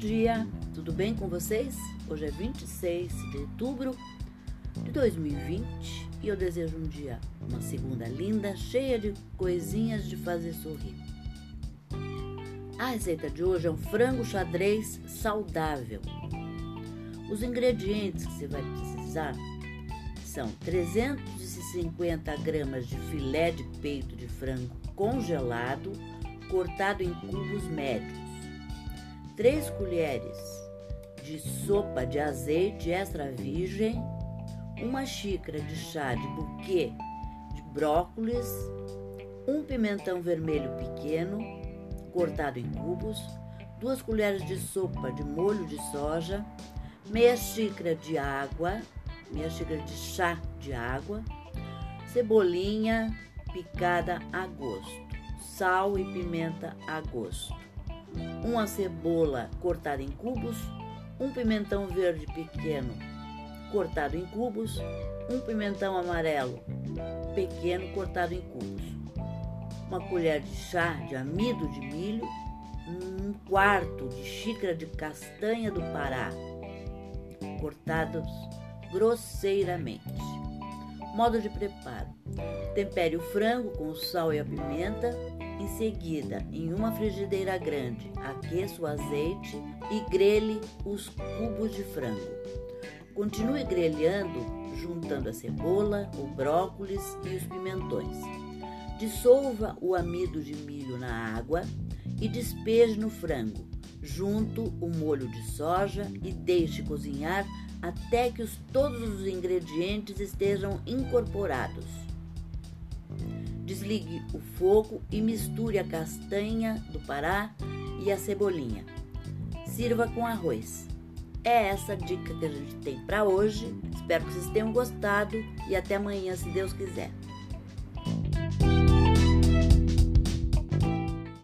dia, tudo bem com vocês? Hoje é 26 de outubro de 2020 e eu desejo um dia, uma segunda linda, cheia de coisinhas de fazer sorrir. A receita de hoje é um frango xadrez saudável. Os ingredientes que você vai precisar são 350 gramas de filé de peito de frango congelado, cortado em cubos médios 3 colheres de sopa de azeite extra virgem, uma xícara de chá de buquê de brócolis, um pimentão vermelho pequeno cortado em cubos, duas colheres de sopa de molho de soja, meia xícara de água, meia xícara de chá de água, cebolinha picada a gosto, sal e pimenta a gosto uma cebola cortada em cubos, um pimentão verde pequeno cortado em cubos, um pimentão amarelo pequeno cortado em cubos, uma colher de chá de amido de milho, um quarto de xícara de castanha do Pará cortados grosseiramente. Modo de preparo: tempere o frango com o sal e a pimenta em seguida, em uma frigideira grande, aqueça o azeite e grelhe os cubos de frango. Continue grelhando, juntando a cebola, o brócolis e os pimentões. Dissolva o amido de milho na água e despeje no frango, junto o molho de soja e deixe cozinhar até que os, todos os ingredientes estejam incorporados. Desligue o fogo e misture a castanha do Pará e a cebolinha. Sirva com arroz. É essa a dica que a gente tem para hoje. Espero que vocês tenham gostado e até amanhã, se Deus quiser.